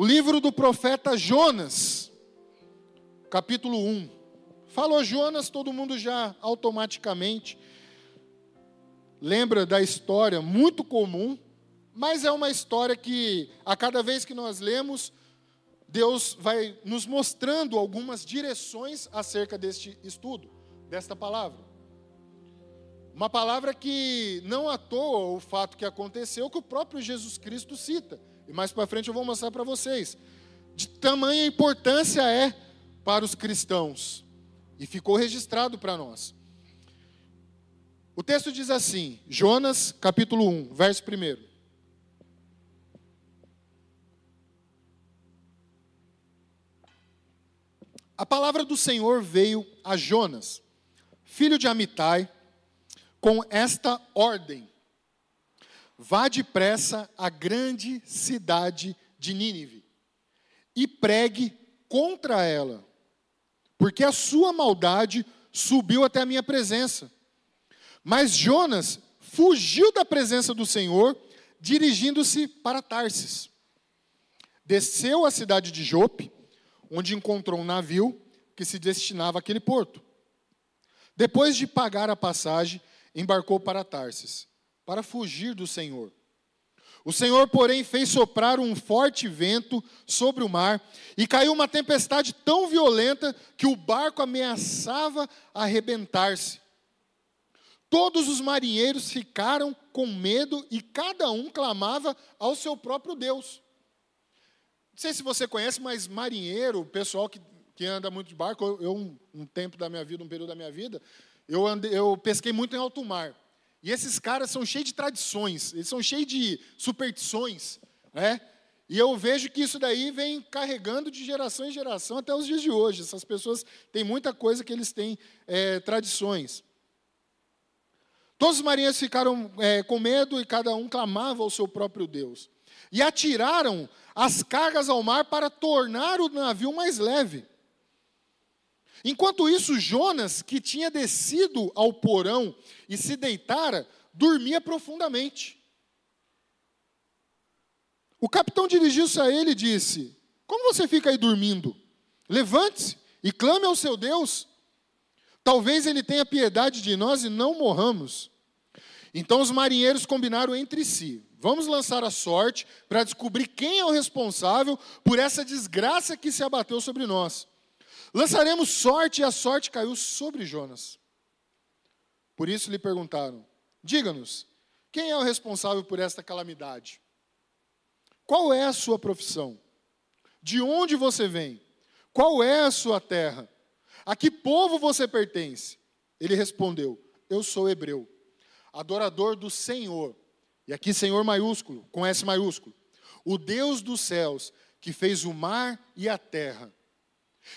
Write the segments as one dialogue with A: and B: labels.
A: O livro do profeta Jonas, capítulo 1. Falou Jonas, todo mundo já automaticamente lembra da história, muito comum, mas é uma história que, a cada vez que nós lemos, Deus vai nos mostrando algumas direções acerca deste estudo, desta palavra. Uma palavra que não à toa o fato que aconteceu, que o próprio Jesus Cristo cita. E mais para frente eu vou mostrar para vocês. De tamanha importância é para os cristãos. E ficou registrado para nós. O texto diz assim, Jonas, capítulo 1, verso 1. A palavra do Senhor veio a Jonas, filho de Amitai, com esta ordem: Vá depressa à grande cidade de Nínive e pregue contra ela, porque a sua maldade subiu até a minha presença. Mas Jonas fugiu da presença do Senhor, dirigindo-se para Tarsis. Desceu à cidade de Jope onde encontrou um navio que se destinava àquele porto. Depois de pagar a passagem, embarcou para Tarsis, para fugir do Senhor. O Senhor, porém, fez soprar um forte vento sobre o mar e caiu uma tempestade tão violenta que o barco ameaçava arrebentar-se. Todos os marinheiros ficaram com medo e cada um clamava ao seu próprio Deus. Não sei se você conhece, mas marinheiro, pessoal que, que anda muito de barco, eu, um, um tempo da minha vida, um período da minha vida, eu, eu pesquei muito em alto mar. E esses caras são cheios de tradições, eles são cheios de superstições, né? E eu vejo que isso daí vem carregando de geração em geração até os dias de hoje. Essas pessoas têm muita coisa que eles têm é, tradições. Todos os marinheiros ficaram é, com medo e cada um clamava ao seu próprio Deus. E atiraram as cargas ao mar para tornar o navio mais leve. Enquanto isso, Jonas, que tinha descido ao porão e se deitara, dormia profundamente. O capitão dirigiu-se a ele e disse: Como você fica aí dormindo? Levante-se e clame ao seu Deus. Talvez ele tenha piedade de nós e não morramos. Então os marinheiros combinaram entre si: Vamos lançar a sorte para descobrir quem é o responsável por essa desgraça que se abateu sobre nós. Lançaremos sorte e a sorte caiu sobre Jonas. Por isso lhe perguntaram: Diga-nos, quem é o responsável por esta calamidade? Qual é a sua profissão? De onde você vem? Qual é a sua terra? A que povo você pertence? Ele respondeu: Eu sou hebreu, adorador do Senhor e aqui Senhor maiúsculo, com S maiúsculo. O Deus dos céus, que fez o mar e a terra.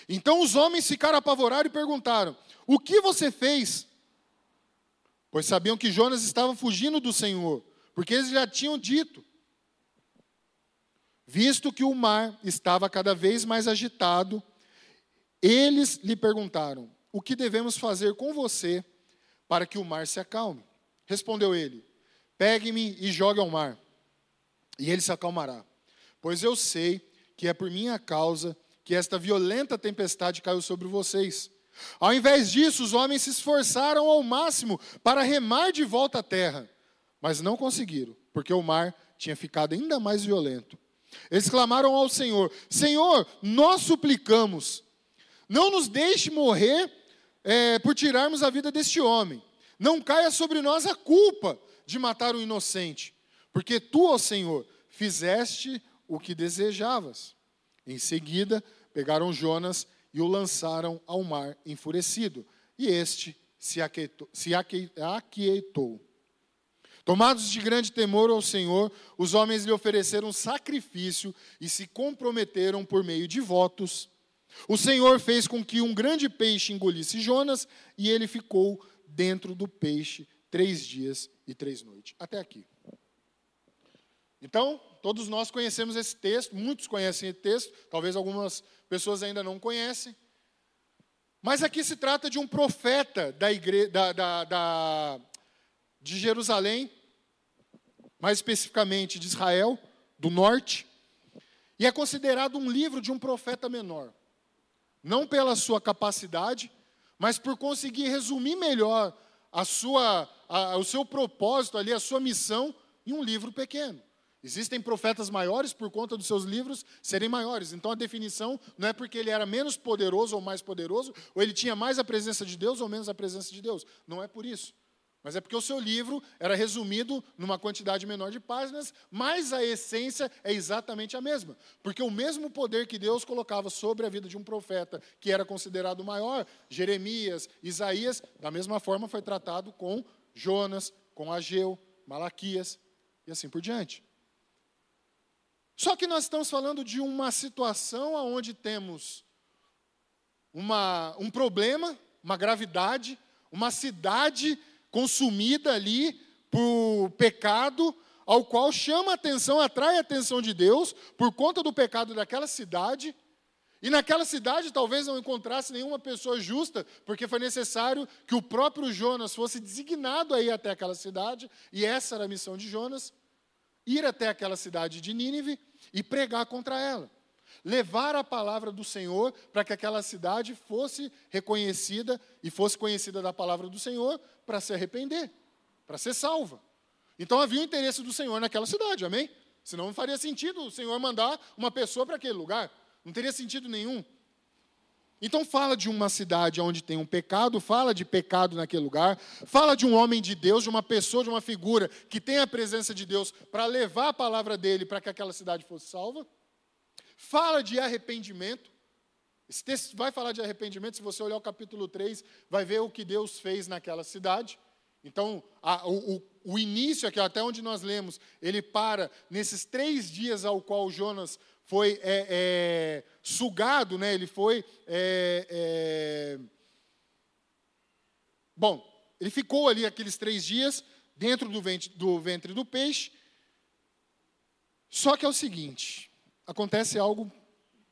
A: Então os homens ficaram apavorados e perguntaram: O que você fez? Pois sabiam que Jonas estava fugindo do Senhor, porque eles já tinham dito. Visto que o mar estava cada vez mais agitado, eles lhe perguntaram: O que devemos fazer com você para que o mar se acalme? Respondeu ele: Pegue-me e jogue ao mar, e ele se acalmará. Pois eu sei que é por minha causa que esta violenta tempestade caiu sobre vocês. Ao invés disso, os homens se esforçaram ao máximo para remar de volta à terra, mas não conseguiram, porque o mar tinha ficado ainda mais violento. Eles clamaram ao Senhor: Senhor, nós suplicamos, não nos deixe morrer é, por tirarmos a vida deste homem. Não caia sobre nós a culpa de matar o inocente, porque tu, ó Senhor, fizeste o que desejavas. Em seguida, pegaram Jonas e o lançaram ao mar enfurecido, e este se aquietou. Se aquietou. Tomados de grande temor ao Senhor, os homens lhe ofereceram sacrifício e se comprometeram por meio de votos. O Senhor fez com que um grande peixe engolisse Jonas e ele ficou dentro do peixe três dias e três noites. Até aqui. Então, todos nós conhecemos esse texto, muitos conhecem esse texto, talvez algumas pessoas ainda não conhecem. Mas aqui se trata de um profeta da igreja, da, da, da, de Jerusalém, mais especificamente de Israel, do norte. E é considerado um livro de um profeta menor. Não pela sua capacidade, mas por conseguir resumir melhor a sua, a, o seu propósito ali, a sua missão, em um livro pequeno. Existem profetas maiores por conta dos seus livros serem maiores. Então a definição não é porque ele era menos poderoso ou mais poderoso, ou ele tinha mais a presença de Deus ou menos a presença de Deus. Não é por isso. Mas é porque o seu livro era resumido numa quantidade menor de páginas, mas a essência é exatamente a mesma. Porque o mesmo poder que Deus colocava sobre a vida de um profeta, que era considerado maior, Jeremias, Isaías, da mesma forma foi tratado com Jonas, com Ageu, Malaquias e assim por diante. Só que nós estamos falando de uma situação onde temos uma, um problema, uma gravidade, uma cidade consumida ali por pecado, ao qual chama a atenção, atrai a atenção de Deus por conta do pecado daquela cidade. E naquela cidade talvez não encontrasse nenhuma pessoa justa, porque foi necessário que o próprio Jonas fosse designado a ir até aquela cidade, e essa era a missão de Jonas: ir até aquela cidade de Nínive e pregar contra ela levar a palavra do Senhor para que aquela cidade fosse reconhecida e fosse conhecida da palavra do Senhor para se arrepender, para ser salva. Então havia o interesse do Senhor naquela cidade, amém? Senão não faria sentido o Senhor mandar uma pessoa para aquele lugar, não teria sentido nenhum. Então fala de uma cidade onde tem um pecado, fala de pecado naquele lugar, fala de um homem de Deus, de uma pessoa, de uma figura que tem a presença de Deus para levar a palavra dele para que aquela cidade fosse salva fala de arrependimento. Esse texto vai falar de arrependimento, se você olhar o capítulo 3, vai ver o que Deus fez naquela cidade. Então, a, o, o, início aqui, até onde nós lemos, ele para nesses três dias ao qual Jonas foi é, é, sugado, né? ele foi. É, é bom, ele ficou ali aqueles três dias dentro do ventre, do ventre do peixe. Só que é o seguinte: acontece algo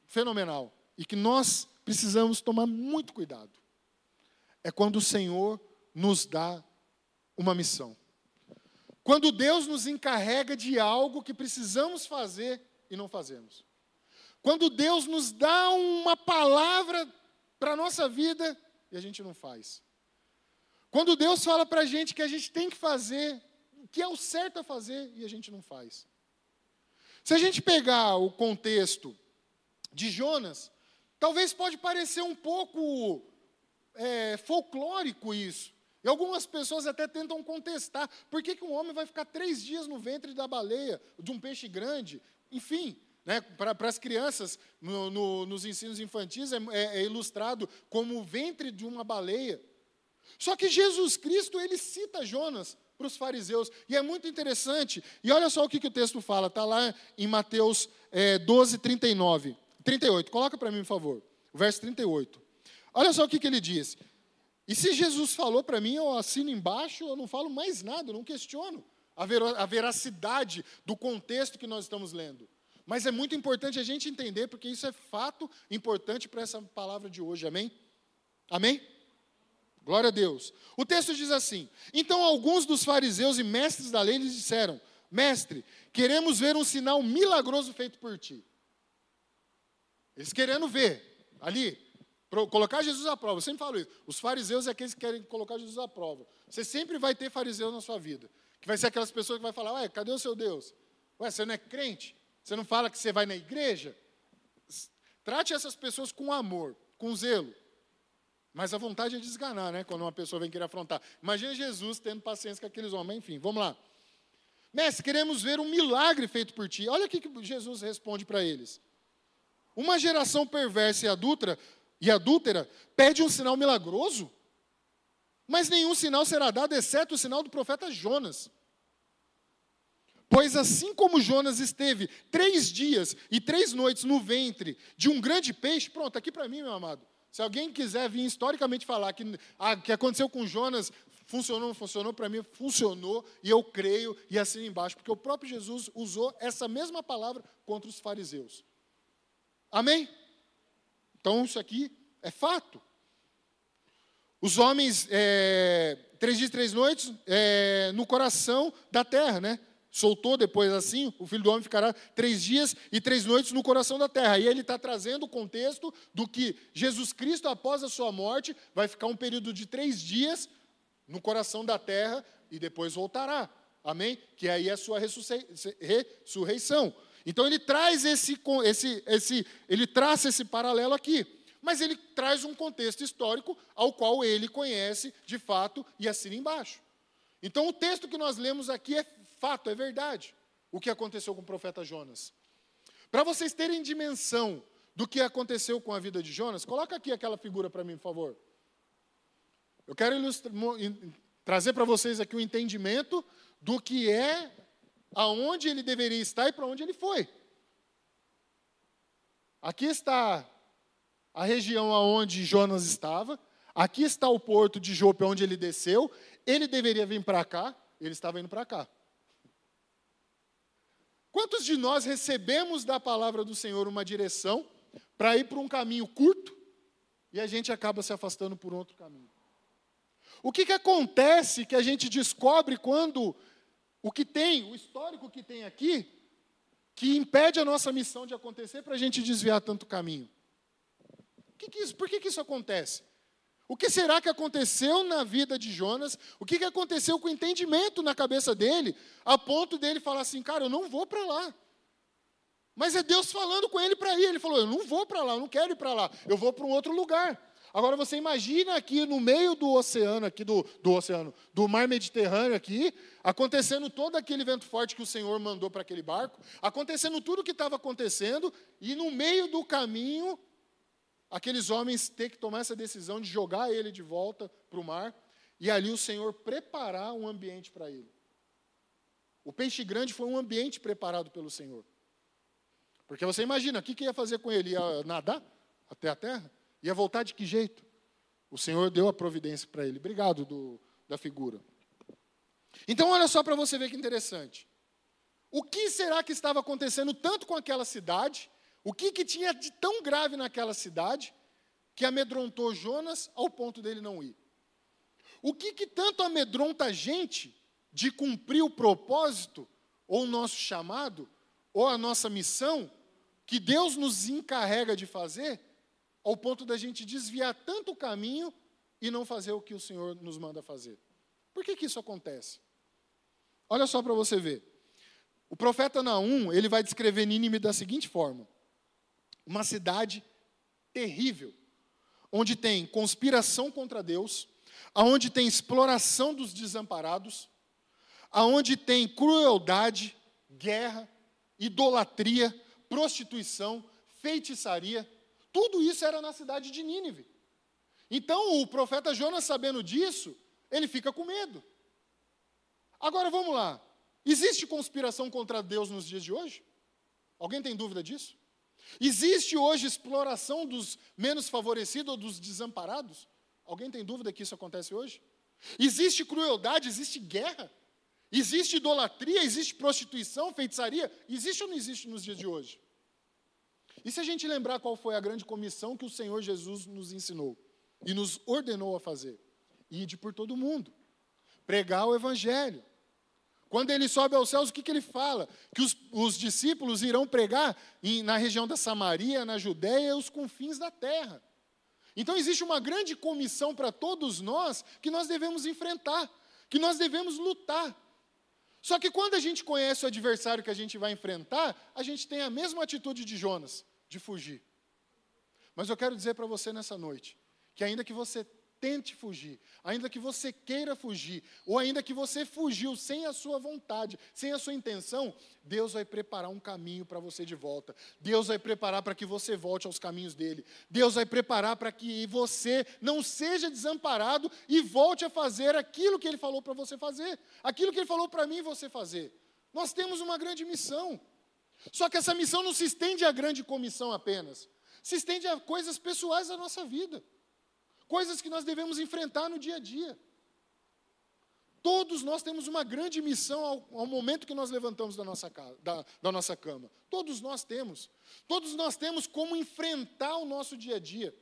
A: fenomenal e que nós precisamos tomar muito cuidado. É quando o Senhor nos dá uma missão. Quando Deus nos encarrega de algo que precisamos fazer e não fazemos. Quando Deus nos dá uma palavra para a nossa vida e a gente não faz. Quando Deus fala para a gente que a gente tem que fazer, que é o certo a fazer e a gente não faz. Se a gente pegar o contexto de Jonas, talvez pode parecer um pouco é, folclórico isso. E algumas pessoas até tentam contestar. Por que, que um homem vai ficar três dias no ventre da baleia, de um peixe grande? Enfim, né, para as crianças, no, no, nos ensinos infantis, é, é, é ilustrado como o ventre de uma baleia. Só que Jesus Cristo, ele cita Jonas para os fariseus. E é muito interessante. E olha só o que, que o texto fala, está lá em Mateus é, 12, 39. 38, coloca para mim, por favor. O verso 38. Olha só o que, que ele diz. E se Jesus falou para mim, eu assino embaixo, eu não falo mais nada, eu não questiono a veracidade do contexto que nós estamos lendo. Mas é muito importante a gente entender, porque isso é fato importante para essa palavra de hoje, amém? Amém? Glória a Deus. O texto diz assim: Então alguns dos fariseus e mestres da lei lhes disseram: Mestre, queremos ver um sinal milagroso feito por ti. Eles querendo ver, ali, colocar Jesus à prova. Eu sempre falo isso. Os fariseus é aqueles que querem colocar Jesus à prova. Você sempre vai ter fariseus na sua vida. Que vai ser aquelas pessoas que vai falar: Ué, cadê o seu Deus? Ué, você não é crente? Você não fala que você vai na igreja? Trate essas pessoas com amor, com zelo. Mas a vontade é desganar, né? Quando uma pessoa vem querer afrontar. Imagina Jesus tendo paciência com aqueles homens. Enfim, vamos lá. Mestre, queremos ver um milagre feito por ti. Olha o que Jesus responde para eles. Uma geração perversa e adúltera, e adúltera pede um sinal milagroso? Mas nenhum sinal será dado, exceto o sinal do profeta Jonas. Pois assim como Jonas esteve três dias e três noites no ventre de um grande peixe, pronto, aqui para mim, meu amado. Se alguém quiser vir historicamente falar que ah, que aconteceu com Jonas, funcionou, não funcionou, para mim funcionou, e eu creio, e assim embaixo, porque o próprio Jesus usou essa mesma palavra contra os fariseus. Amém? Então isso aqui é fato. Os homens, é, três dias, três noites, é, no coração da terra, né? soltou depois assim, o filho do homem ficará três dias e três noites no coração da terra. E ele está trazendo o contexto do que Jesus Cristo, após a sua morte, vai ficar um período de três dias no coração da terra e depois voltará. Amém? Que aí é a sua ressurreição. Então ele traz esse, esse, esse, ele traça esse paralelo aqui. Mas ele traz um contexto histórico ao qual ele conhece de fato e assina embaixo. Então o texto que nós lemos aqui é fato, é verdade. O que aconteceu com o profeta Jonas. Para vocês terem dimensão do que aconteceu com a vida de Jonas, coloca aqui aquela figura para mim, por favor. Eu quero trazer para vocês aqui o um entendimento do que é, aonde ele deveria estar e para onde ele foi. Aqui está a região aonde Jonas estava, aqui está o porto de Jope onde ele desceu, ele deveria vir para cá, ele estava indo para cá. Quantos de nós recebemos da palavra do Senhor uma direção para ir por um caminho curto e a gente acaba se afastando por outro caminho? O que, que acontece que a gente descobre quando o que tem, o histórico que tem aqui, que impede a nossa missão de acontecer para a gente desviar tanto caminho? Que que isso, por que, que isso acontece? O que será que aconteceu na vida de Jonas? O que, que aconteceu com o entendimento na cabeça dele, a ponto dele falar assim, cara, eu não vou para lá. Mas é Deus falando com ele para ir. Ele falou, eu não vou para lá, eu não quero ir para lá, eu vou para um outro lugar. Agora você imagina aqui no meio do oceano, aqui do, do oceano, do mar Mediterrâneo aqui, acontecendo todo aquele vento forte que o Senhor mandou para aquele barco, acontecendo tudo o que estava acontecendo, e no meio do caminho aqueles homens ter que tomar essa decisão de jogar ele de volta para o mar e ali o Senhor preparar um ambiente para ele. O peixe grande foi um ambiente preparado pelo Senhor. Porque você imagina, o que, que ia fazer com ele? Ia nadar até a terra? Ia voltar de que jeito? O Senhor deu a providência para ele. Obrigado do, da figura. Então, olha só para você ver que interessante. O que será que estava acontecendo tanto com aquela cidade o que, que tinha de tão grave naquela cidade que amedrontou Jonas ao ponto dele não ir? O que, que tanto amedronta a gente de cumprir o propósito, ou o nosso chamado, ou a nossa missão, que Deus nos encarrega de fazer, ao ponto da gente desviar tanto o caminho e não fazer o que o Senhor nos manda fazer? Por que, que isso acontece? Olha só para você ver. O profeta Naum, ele vai descrever Nínive da seguinte forma: uma cidade terrível, onde tem conspiração contra Deus, aonde tem exploração dos desamparados, aonde tem crueldade, guerra, idolatria, prostituição, feitiçaria. Tudo isso era na cidade de Nínive. Então o profeta Jonas, sabendo disso, ele fica com medo. Agora vamos lá. Existe conspiração contra Deus nos dias de hoje? Alguém tem dúvida disso? Existe hoje exploração dos menos favorecidos ou dos desamparados? Alguém tem dúvida que isso acontece hoje? Existe crueldade, existe guerra, existe idolatria, existe prostituição, feitiçaria? Existe ou não existe nos dias de hoje? E se a gente lembrar qual foi a grande comissão que o Senhor Jesus nos ensinou e nos ordenou a fazer? Ide por todo mundo, pregar o Evangelho, quando ele sobe aos céus, o que, que ele fala? Que os, os discípulos irão pregar em, na região da Samaria, na Judéia e os confins da terra. Então existe uma grande comissão para todos nós que nós devemos enfrentar, que nós devemos lutar. Só que quando a gente conhece o adversário que a gente vai enfrentar, a gente tem a mesma atitude de Jonas, de fugir. Mas eu quero dizer para você nessa noite, que ainda que você tente fugir, ainda que você queira fugir, ou ainda que você fugiu sem a sua vontade, sem a sua intenção, Deus vai preparar um caminho para você de volta. Deus vai preparar para que você volte aos caminhos dele. Deus vai preparar para que você não seja desamparado e volte a fazer aquilo que ele falou para você fazer, aquilo que ele falou para mim você fazer. Nós temos uma grande missão. Só que essa missão não se estende à grande comissão apenas, se estende a coisas pessoais da nossa vida coisas que nós devemos enfrentar no dia a dia. Todos nós temos uma grande missão ao, ao momento que nós levantamos da nossa, casa, da, da nossa cama. Todos nós temos. Todos nós temos como enfrentar o nosso dia a dia.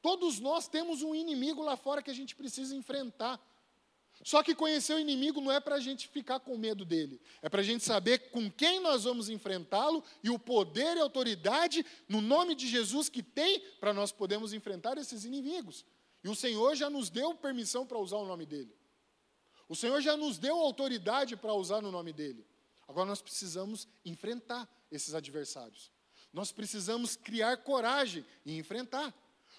A: Todos nós temos um inimigo lá fora que a gente precisa enfrentar. Só que conhecer o inimigo não é para a gente ficar com medo dele, é para a gente saber com quem nós vamos enfrentá-lo e o poder e autoridade no nome de Jesus que tem para nós podermos enfrentar esses inimigos. E o Senhor já nos deu permissão para usar o nome dele. O Senhor já nos deu autoridade para usar no nome dele. Agora nós precisamos enfrentar esses adversários. Nós precisamos criar coragem e enfrentar.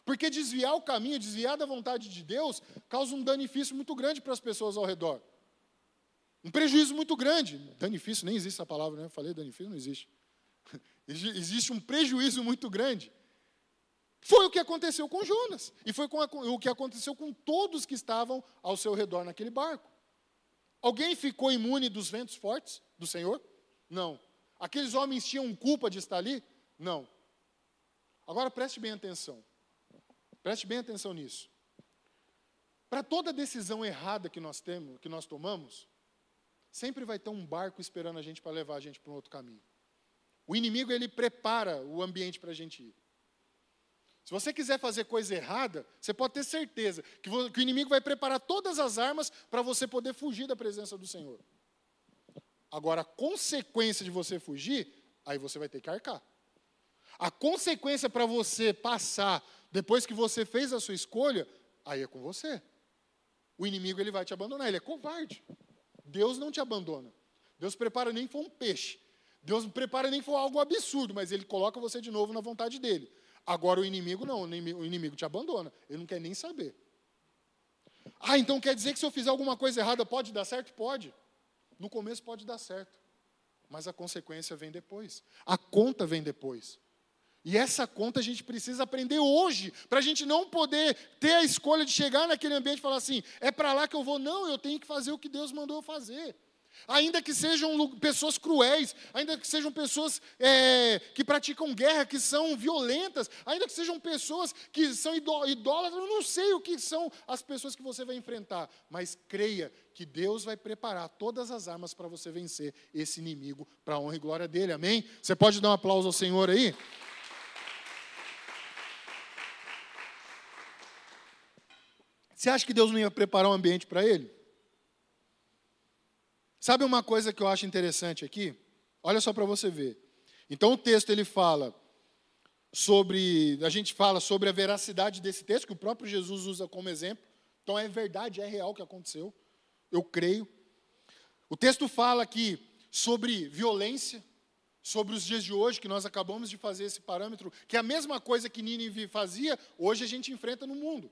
A: Porque desviar o caminho, desviar da vontade de Deus, causa um danifício muito grande para as pessoas ao redor. Um prejuízo muito grande. Danifício, nem existe essa palavra, né? Eu falei danifício, não existe. existe um prejuízo muito grande. Foi o que aconteceu com Jonas. E foi o que aconteceu com todos que estavam ao seu redor naquele barco. Alguém ficou imune dos ventos fortes do Senhor? Não. Aqueles homens tinham culpa de estar ali? Não. Agora preste bem atenção. Preste bem atenção nisso. Para toda decisão errada que nós temos, que nós tomamos, sempre vai ter um barco esperando a gente para levar a gente para um outro caminho. O inimigo ele prepara o ambiente para a gente ir. Se você quiser fazer coisa errada, você pode ter certeza que, que o inimigo vai preparar todas as armas para você poder fugir da presença do Senhor. Agora, a consequência de você fugir, aí você vai ter que arcar. A consequência para você passar depois que você fez a sua escolha, aí é com você. O inimigo ele vai te abandonar, ele é covarde. Deus não te abandona. Deus prepara nem for um peixe. Deus prepara nem for algo absurdo, mas ele coloca você de novo na vontade dele. Agora o inimigo não, o inimigo te abandona. Ele não quer nem saber. Ah, então quer dizer que se eu fizer alguma coisa errada pode dar certo? Pode. No começo pode dar certo. Mas a consequência vem depois. A conta vem depois. E essa conta a gente precisa aprender hoje, para a gente não poder ter a escolha de chegar naquele ambiente e falar assim: é para lá que eu vou. Não, eu tenho que fazer o que Deus mandou eu fazer. Ainda que sejam pessoas cruéis, ainda que sejam pessoas é, que praticam guerra, que são violentas, ainda que sejam pessoas que são idólatras, eu não sei o que são as pessoas que você vai enfrentar, mas creia que Deus vai preparar todas as armas para você vencer esse inimigo, para a honra e glória dele, amém? Você pode dar um aplauso ao Senhor aí? Você acha que Deus não ia preparar um ambiente para ele? Sabe uma coisa que eu acho interessante aqui? Olha só para você ver. Então o texto ele fala sobre, a gente fala sobre a veracidade desse texto que o próprio Jesus usa como exemplo. Então é verdade, é real o que aconteceu. Eu creio. O texto fala aqui sobre violência, sobre os dias de hoje, que nós acabamos de fazer esse parâmetro, que é a mesma coisa que Nínive fazia, hoje a gente enfrenta no mundo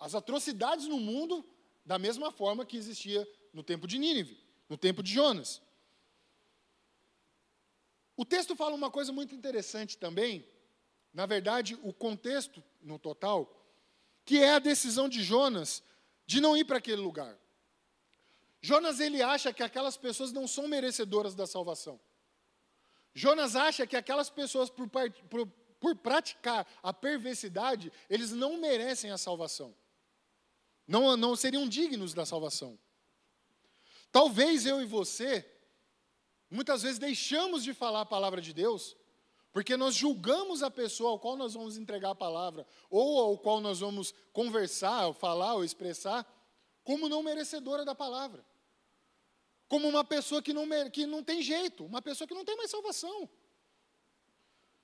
A: as atrocidades no mundo da mesma forma que existia no tempo de Nínive, no tempo de Jonas. O texto fala uma coisa muito interessante também, na verdade, o contexto no total, que é a decisão de Jonas de não ir para aquele lugar. Jonas ele acha que aquelas pessoas não são merecedoras da salvação. Jonas acha que aquelas pessoas, por, por, por praticar a perversidade, eles não merecem a salvação não, não seriam dignos da salvação. Talvez eu e você, muitas vezes deixamos de falar a palavra de Deus, porque nós julgamos a pessoa ao qual nós vamos entregar a palavra, ou ao qual nós vamos conversar, ou falar, ou expressar, como não merecedora da palavra. Como uma pessoa que não, que não tem jeito, uma pessoa que não tem mais salvação.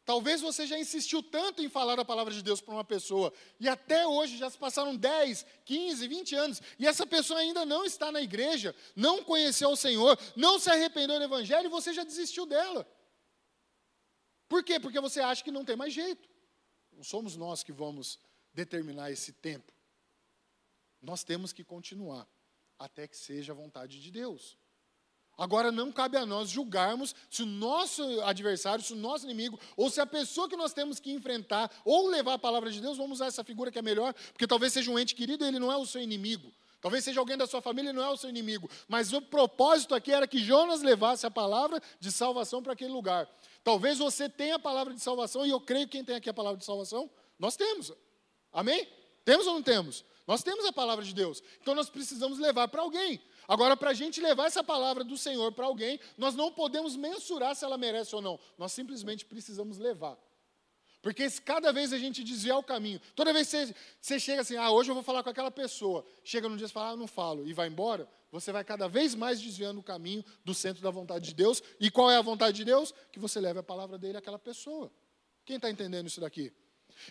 A: Talvez você já insistiu tanto em falar a palavra de Deus para uma pessoa, e até hoje já se passaram 10, 15, 20 anos, e essa pessoa ainda não está na igreja, não conheceu o Senhor, não se arrependeu do Evangelho, e você já desistiu dela. Por quê? Porque você acha que não tem mais jeito. Não somos nós que vamos determinar esse tempo. Nós temos que continuar até que seja a vontade de Deus. Agora não cabe a nós julgarmos se o nosso adversário, se o nosso inimigo, ou se a pessoa que nós temos que enfrentar, ou levar a palavra de Deus, vamos usar essa figura que é melhor, porque talvez seja um ente querido e ele não é o seu inimigo. Talvez seja alguém da sua família e não é o seu inimigo. Mas o propósito aqui era que Jonas levasse a palavra de salvação para aquele lugar. Talvez você tenha a palavra de salvação, e eu creio que quem tem aqui a palavra de salvação, nós temos. Amém? Temos ou não temos? Nós temos a palavra de Deus. Então nós precisamos levar para alguém. Agora, para a gente levar essa palavra do Senhor para alguém, nós não podemos mensurar se ela merece ou não. Nós simplesmente precisamos levar. Porque cada vez a gente desviar o caminho, toda vez que você, você chega assim, ah, hoje eu vou falar com aquela pessoa, chega num dia e fala, ah, não falo, e vai embora, você vai cada vez mais desviando o caminho do centro da vontade de Deus. E qual é a vontade de Deus? Que você leve a palavra dele àquela pessoa. Quem está entendendo isso daqui?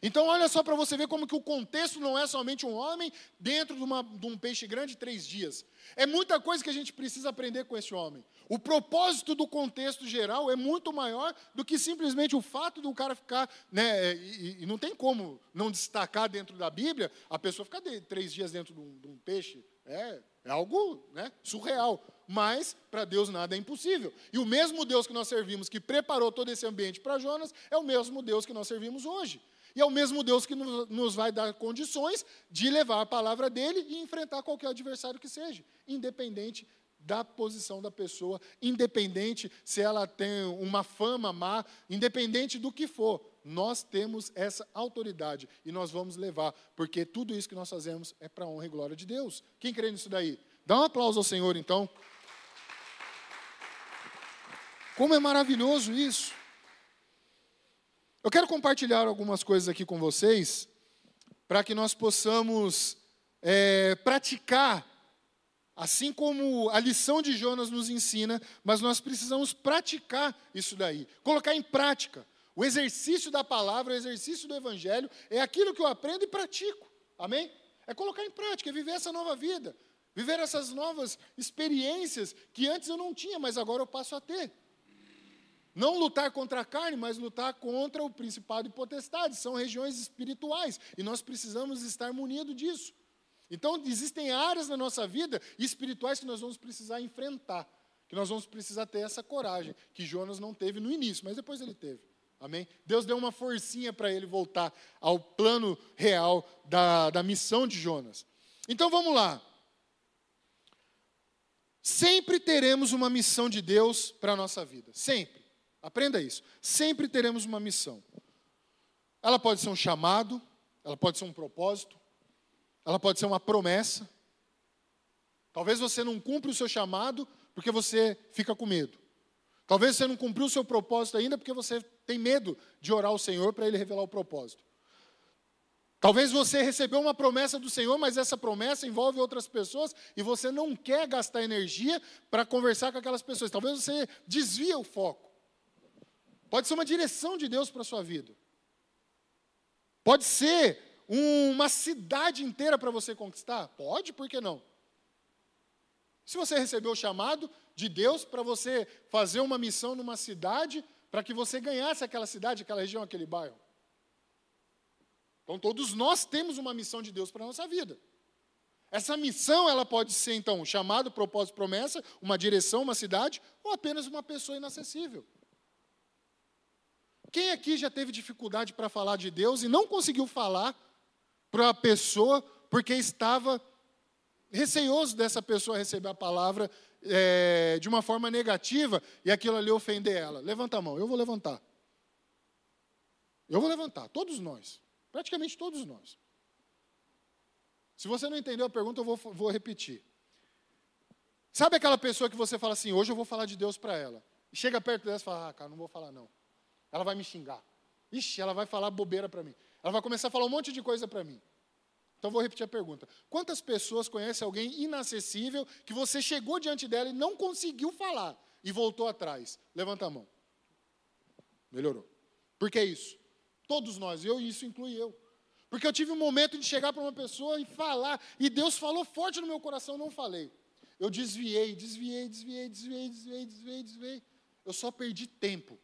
A: Então, olha só para você ver como que o contexto não é somente um homem dentro de, uma, de, um peixe grande três dias. É muita coisa que a gente precisa aprender com esse homem. O propósito do contexto geral é muito maior do que simplesmente o fato do cara ficar. Né, e, e não tem como não destacar dentro da Bíblia a pessoa ficar de, três dias dentro de um, de um peixe. É, é algo né, surreal. Mas para Deus nada é impossível. E o mesmo Deus que nós servimos, que preparou todo esse ambiente para Jonas, é o mesmo Deus que nós servimos hoje. E é o mesmo Deus que nos vai dar condições de levar a palavra dele e enfrentar qualquer adversário que seja, independente da posição da pessoa, independente se ela tem uma fama má, independente do que for. Nós temos essa autoridade e nós vamos levar, porque tudo isso que nós fazemos é para a honra e glória de Deus. Quem crê nisso daí? Dá um aplauso ao Senhor, então. Como é maravilhoso isso. Eu quero compartilhar algumas coisas aqui com vocês, para que nós possamos é, praticar, assim como a lição de Jonas nos ensina, mas nós precisamos praticar isso daí, colocar em prática. O exercício da palavra, o exercício do evangelho, é aquilo que eu aprendo e pratico. Amém? É colocar em prática, é viver essa nova vida, viver essas novas experiências que antes eu não tinha, mas agora eu passo a ter. Não lutar contra a carne, mas lutar contra o principado e potestade. São regiões espirituais e nós precisamos estar munidos disso. Então, existem áreas na nossa vida espirituais que nós vamos precisar enfrentar, que nós vamos precisar ter essa coragem, que Jonas não teve no início, mas depois ele teve. Amém? Deus deu uma forcinha para ele voltar ao plano real da, da missão de Jonas. Então vamos lá. Sempre teremos uma missão de Deus para a nossa vida. Sempre. Aprenda isso. Sempre teremos uma missão. Ela pode ser um chamado, ela pode ser um propósito, ela pode ser uma promessa. Talvez você não cumpra o seu chamado porque você fica com medo. Talvez você não cumpriu o seu propósito ainda porque você tem medo de orar ao Senhor para Ele revelar o propósito. Talvez você recebeu uma promessa do Senhor, mas essa promessa envolve outras pessoas e você não quer gastar energia para conversar com aquelas pessoas. Talvez você desvia o foco. Pode ser uma direção de Deus para a sua vida. Pode ser uma cidade inteira para você conquistar? Pode, por que não? Se você recebeu o chamado de Deus para você fazer uma missão numa cidade, para que você ganhasse aquela cidade, aquela região, aquele bairro. Então todos nós temos uma missão de Deus para a nossa vida. Essa missão, ela pode ser então chamado, propósito, promessa, uma direção, uma cidade, ou apenas uma pessoa inacessível. Quem aqui já teve dificuldade para falar de Deus e não conseguiu falar para a pessoa porque estava receioso dessa pessoa receber a palavra é, de uma forma negativa e aquilo ali ofender ela? Levanta a mão, eu vou levantar. Eu vou levantar, todos nós, praticamente todos nós. Se você não entendeu a pergunta, eu vou, vou repetir. Sabe aquela pessoa que você fala assim, hoje eu vou falar de Deus para ela? Chega perto dela e fala, ah, cara, não vou falar não. Ela vai me xingar. Ixi, ela vai falar bobeira para mim. Ela vai começar a falar um monte de coisa para mim. Então vou repetir a pergunta. Quantas pessoas conhecem alguém inacessível que você chegou diante dela e não conseguiu falar e voltou atrás? Levanta a mão. Melhorou. Por que isso? Todos nós, eu e isso inclui eu. Porque eu tive um momento de chegar para uma pessoa e falar, e Deus falou forte no meu coração, não falei. Eu desviei, desviei, desviei, desviei, desviei, desviei, desviei. Eu só perdi tempo.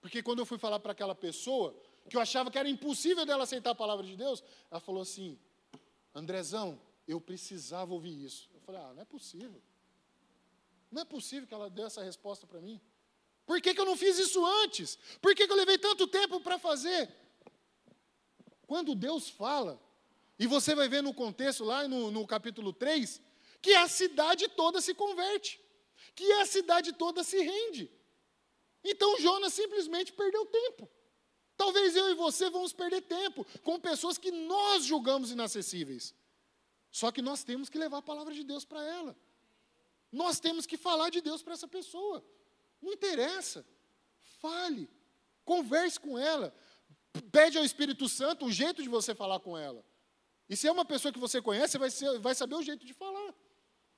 A: Porque quando eu fui falar para aquela pessoa, que eu achava que era impossível dela aceitar a palavra de Deus, ela falou assim: Andrezão, eu precisava ouvir isso. Eu falei: ah, não é possível. Não é possível que ela dê essa resposta para mim. Por que, que eu não fiz isso antes? Por que, que eu levei tanto tempo para fazer? Quando Deus fala, e você vai ver no contexto lá no, no capítulo 3, que a cidade toda se converte, que a cidade toda se rende. Então Jonas simplesmente perdeu tempo. Talvez eu e você vamos perder tempo com pessoas que nós julgamos inacessíveis. Só que nós temos que levar a palavra de Deus para ela. Nós temos que falar de Deus para essa pessoa. Não interessa. Fale. Converse com ela. pede ao Espírito Santo um jeito de você falar com ela. E se é uma pessoa que você conhece, vai, ser, vai saber o jeito de falar.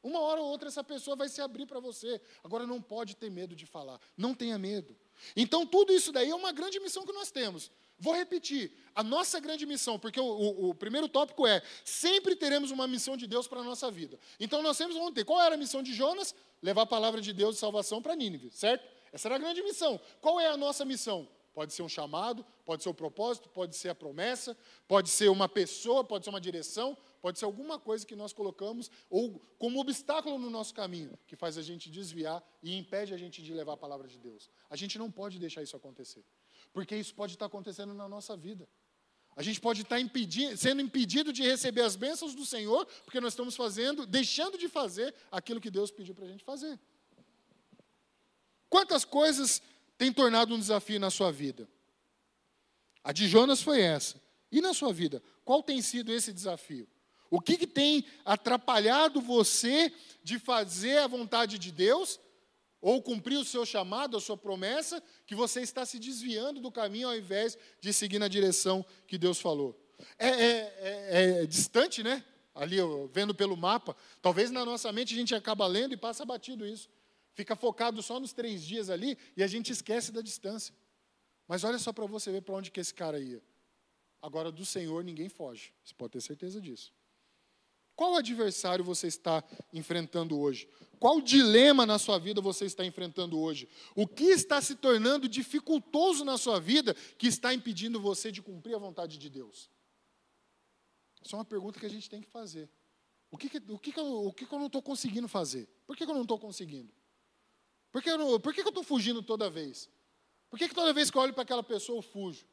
A: Uma hora ou outra essa pessoa vai se abrir para você. Agora não pode ter medo de falar. Não tenha medo. Então tudo isso daí é uma grande missão que nós temos. Vou repetir, a nossa grande missão, porque o, o, o primeiro tópico é: sempre teremos uma missão de Deus para a nossa vida. Então nós temos ontem, qual era a missão de Jonas? Levar a palavra de Deus de salvação para Nínive, certo? Essa era a grande missão. Qual é a nossa missão? Pode ser um chamado, pode ser o um propósito, pode ser a promessa, pode ser uma pessoa, pode ser uma direção, pode ser alguma coisa que nós colocamos ou como obstáculo no nosso caminho, que faz a gente desviar e impede a gente de levar a palavra de Deus. A gente não pode deixar isso acontecer, porque isso pode estar acontecendo na nossa vida. A gente pode estar sendo impedido de receber as bênçãos do Senhor, porque nós estamos fazendo, deixando de fazer aquilo que Deus pediu para a gente fazer. Quantas coisas tem tornado um desafio na sua vida? A de Jonas foi essa. E na sua vida, qual tem sido esse desafio? O que, que tem atrapalhado você de fazer a vontade de Deus, ou cumprir o seu chamado, a sua promessa, que você está se desviando do caminho ao invés de seguir na direção que Deus falou? É, é, é, é distante, né? Ali, vendo pelo mapa. Talvez na nossa mente a gente acaba lendo e passa batido isso. Fica focado só nos três dias ali e a gente esquece da distância. Mas olha só para você ver para onde que esse cara ia. Agora, do Senhor ninguém foge. Você pode ter certeza disso. Qual adversário você está enfrentando hoje? Qual dilema na sua vida você está enfrentando hoje? O que está se tornando dificultoso na sua vida que está impedindo você de cumprir a vontade de Deus? Essa é uma pergunta que a gente tem que fazer. O que, que o que, eu, o que, eu não estou conseguindo fazer? Por que, eu não estou conseguindo? Por que, eu, por que eu estou fugindo toda vez? Por que, que toda vez que eu olho para aquela pessoa eu fujo?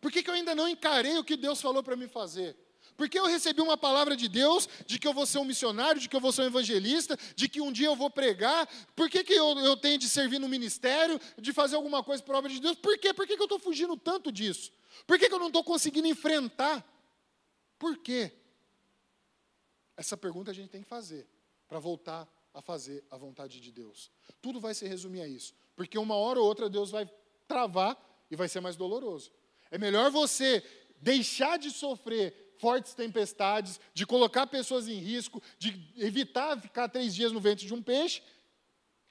A: Por que, que eu ainda não encarei o que Deus falou para me fazer? Porque eu recebi uma palavra de Deus de que eu vou ser um missionário, de que eu vou ser um evangelista, de que um dia eu vou pregar. Por que, que eu, eu tenho de servir no ministério, de fazer alguma coisa para a obra de Deus? Por quê? Por que, que eu estou fugindo tanto disso? Por que, que eu não estou conseguindo enfrentar? Por quê? Essa pergunta a gente tem que fazer para voltar a fazer a vontade de Deus. Tudo vai se resumir a isso. Porque uma hora ou outra Deus vai travar e vai ser mais doloroso. É melhor você deixar de sofrer fortes tempestades, de colocar pessoas em risco, de evitar ficar três dias no ventre de um peixe,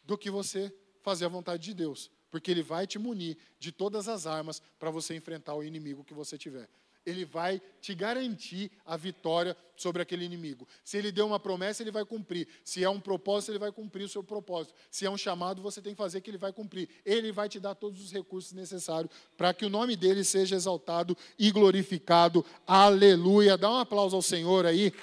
A: do que você fazer a vontade de Deus. Porque Ele vai te munir de todas as armas para você enfrentar o inimigo que você tiver ele vai te garantir a vitória sobre aquele inimigo. Se ele deu uma promessa, ele vai cumprir. Se é um propósito, ele vai cumprir o seu propósito. Se é um chamado, você tem que fazer que ele vai cumprir. Ele vai te dar todos os recursos necessários para que o nome dele seja exaltado e glorificado. Aleluia. Dá um aplauso ao Senhor aí.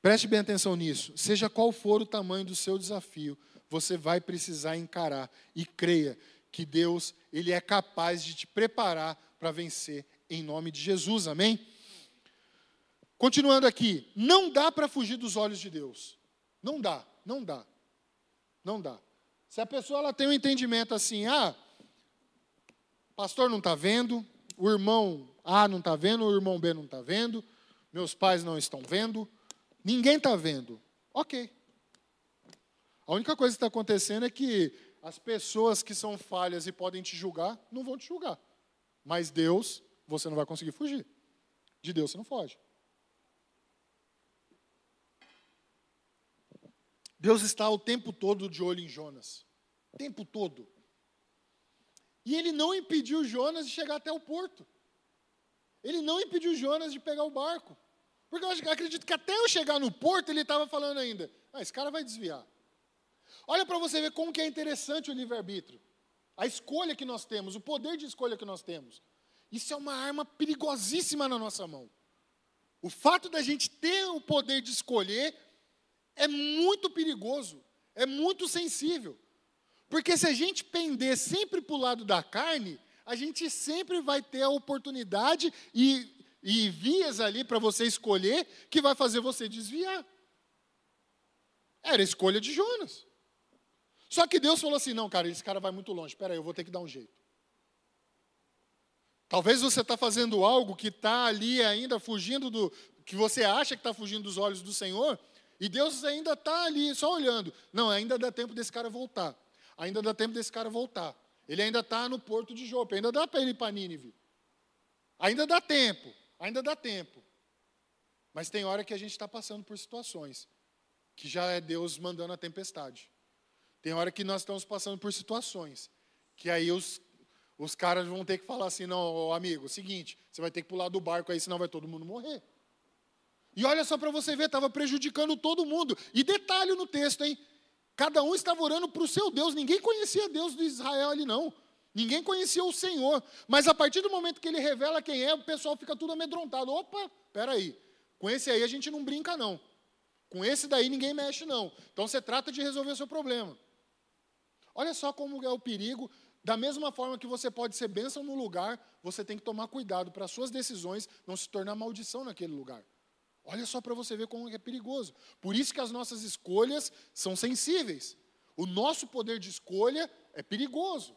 A: Preste bem atenção nisso. Seja qual for o tamanho do seu desafio, você vai precisar encarar e creia que Deus, ele é capaz de te preparar para vencer em nome de Jesus. Amém? Continuando aqui, não dá para fugir dos olhos de Deus. Não dá, não dá. Não dá. Se a pessoa ela tem um entendimento assim, ah, pastor não está vendo, o irmão A não está vendo, o irmão B não está vendo, meus pais não estão vendo, ninguém está vendo. Ok. A única coisa que está acontecendo é que as pessoas que são falhas e podem te julgar, não vão te julgar. Mas Deus, você não vai conseguir fugir. De Deus você não foge. Deus está o tempo todo de olho em Jonas. O tempo todo. E ele não impediu Jonas de chegar até o porto. Ele não impediu Jonas de pegar o barco. Porque eu acredito que até eu chegar no porto, ele estava falando ainda: ah, esse cara vai desviar. Olha para você ver como que é interessante o livre-arbítrio. A escolha que nós temos, o poder de escolha que nós temos. Isso é uma arma perigosíssima na nossa mão. O fato da gente ter o poder de escolher é muito perigoso, é muito sensível. Porque se a gente pender sempre para o lado da carne, a gente sempre vai ter a oportunidade e, e vias ali para você escolher que vai fazer você desviar. Era a escolha de Jonas. Só que Deus falou assim: não, cara, esse cara vai muito longe, espera aí, eu vou ter que dar um jeito. Talvez você está fazendo algo que está ali ainda fugindo do. que você acha que está fugindo dos olhos do Senhor, e Deus ainda está ali só olhando. Não, ainda dá tempo desse cara voltar. Ainda dá tempo desse cara voltar. Ele ainda está no porto de Jope, ainda dá para ele ir para Nínive. Ainda dá tempo, ainda dá tempo. Mas tem hora que a gente está passando por situações que já é Deus mandando a tempestade. Tem hora que nós estamos passando por situações que aí os, os caras vão ter que falar assim: não, amigo, seguinte, você vai ter que pular do barco aí, senão vai todo mundo morrer. E olha só para você ver, estava prejudicando todo mundo. E detalhe no texto, hein? Cada um estava orando para o seu Deus. Ninguém conhecia Deus de Israel ali, não. Ninguém conhecia o Senhor. Mas a partir do momento que ele revela quem é, o pessoal fica tudo amedrontado. Opa, peraí. Com esse aí a gente não brinca, não. Com esse daí ninguém mexe, não. Então você trata de resolver o seu problema. Olha só como é o perigo. Da mesma forma que você pode ser bênção no lugar, você tem que tomar cuidado para as suas decisões não se tornar maldição naquele lugar. Olha só para você ver como é perigoso. Por isso que as nossas escolhas são sensíveis. O nosso poder de escolha é perigoso.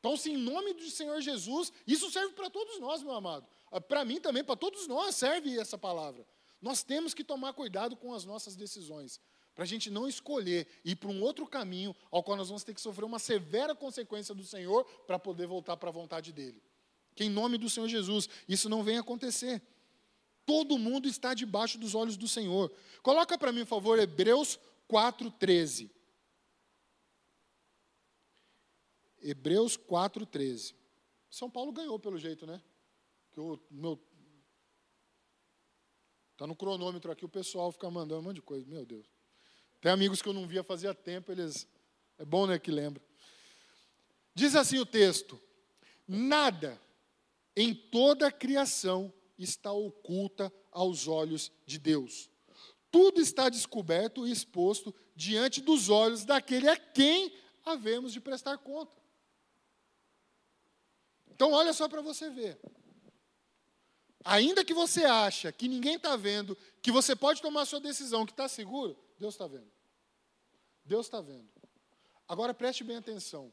A: Então, se em nome do Senhor Jesus, isso serve para todos nós, meu amado. Ah, para mim também, para todos nós serve essa palavra. Nós temos que tomar cuidado com as nossas decisões, para a gente não escolher ir para um outro caminho, ao qual nós vamos ter que sofrer uma severa consequência do Senhor para poder voltar para a vontade dele. Que em nome do Senhor Jesus isso não venha acontecer. Todo mundo está debaixo dos olhos do Senhor. Coloca para mim, por favor, Hebreus 4,13. Hebreus 4,13. São Paulo ganhou pelo jeito, né? Que o meu. Está no cronômetro aqui, o pessoal fica mandando um monte de coisa. Meu Deus. Tem amigos que eu não via fazia tempo, eles. É bom, né, que lembra. Diz assim o texto: Nada em toda a criação está oculta aos olhos de Deus. Tudo está descoberto e exposto diante dos olhos daquele a quem havemos de prestar conta. Então, olha só para você ver. Ainda que você acha que ninguém está vendo, que você pode tomar sua decisão, que está seguro, Deus está vendo. Deus está vendo. Agora preste bem atenção.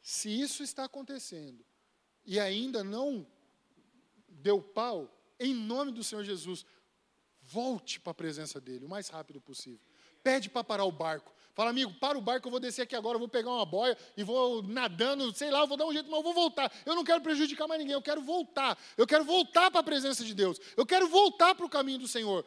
A: Se isso está acontecendo e ainda não deu pau, em nome do Senhor Jesus, volte para a presença dele o mais rápido possível. Pede para parar o barco. Fala, amigo, para o barco, eu vou descer aqui agora, eu vou pegar uma boia e vou nadando, sei lá, eu vou dar um jeito, mas eu vou voltar. Eu não quero prejudicar mais ninguém, eu quero voltar. Eu quero voltar para a presença de Deus. Eu quero voltar para o caminho do Senhor.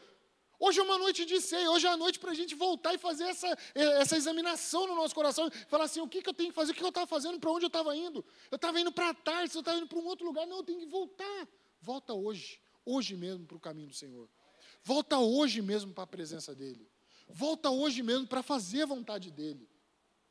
A: Hoje é uma noite de ceia, hoje é a noite para a gente voltar e fazer essa, essa examinação no nosso coração. Falar assim: o que, que eu tenho que fazer, o que, eu estava fazendo, para onde eu estava indo? Eu estava indo para tarde, eu estava indo para um outro lugar. Não, eu tenho que voltar. Volta hoje, hoje mesmo para o caminho do Senhor. Volta hoje mesmo para a presença dEle. Volta hoje mesmo para fazer a vontade dEle.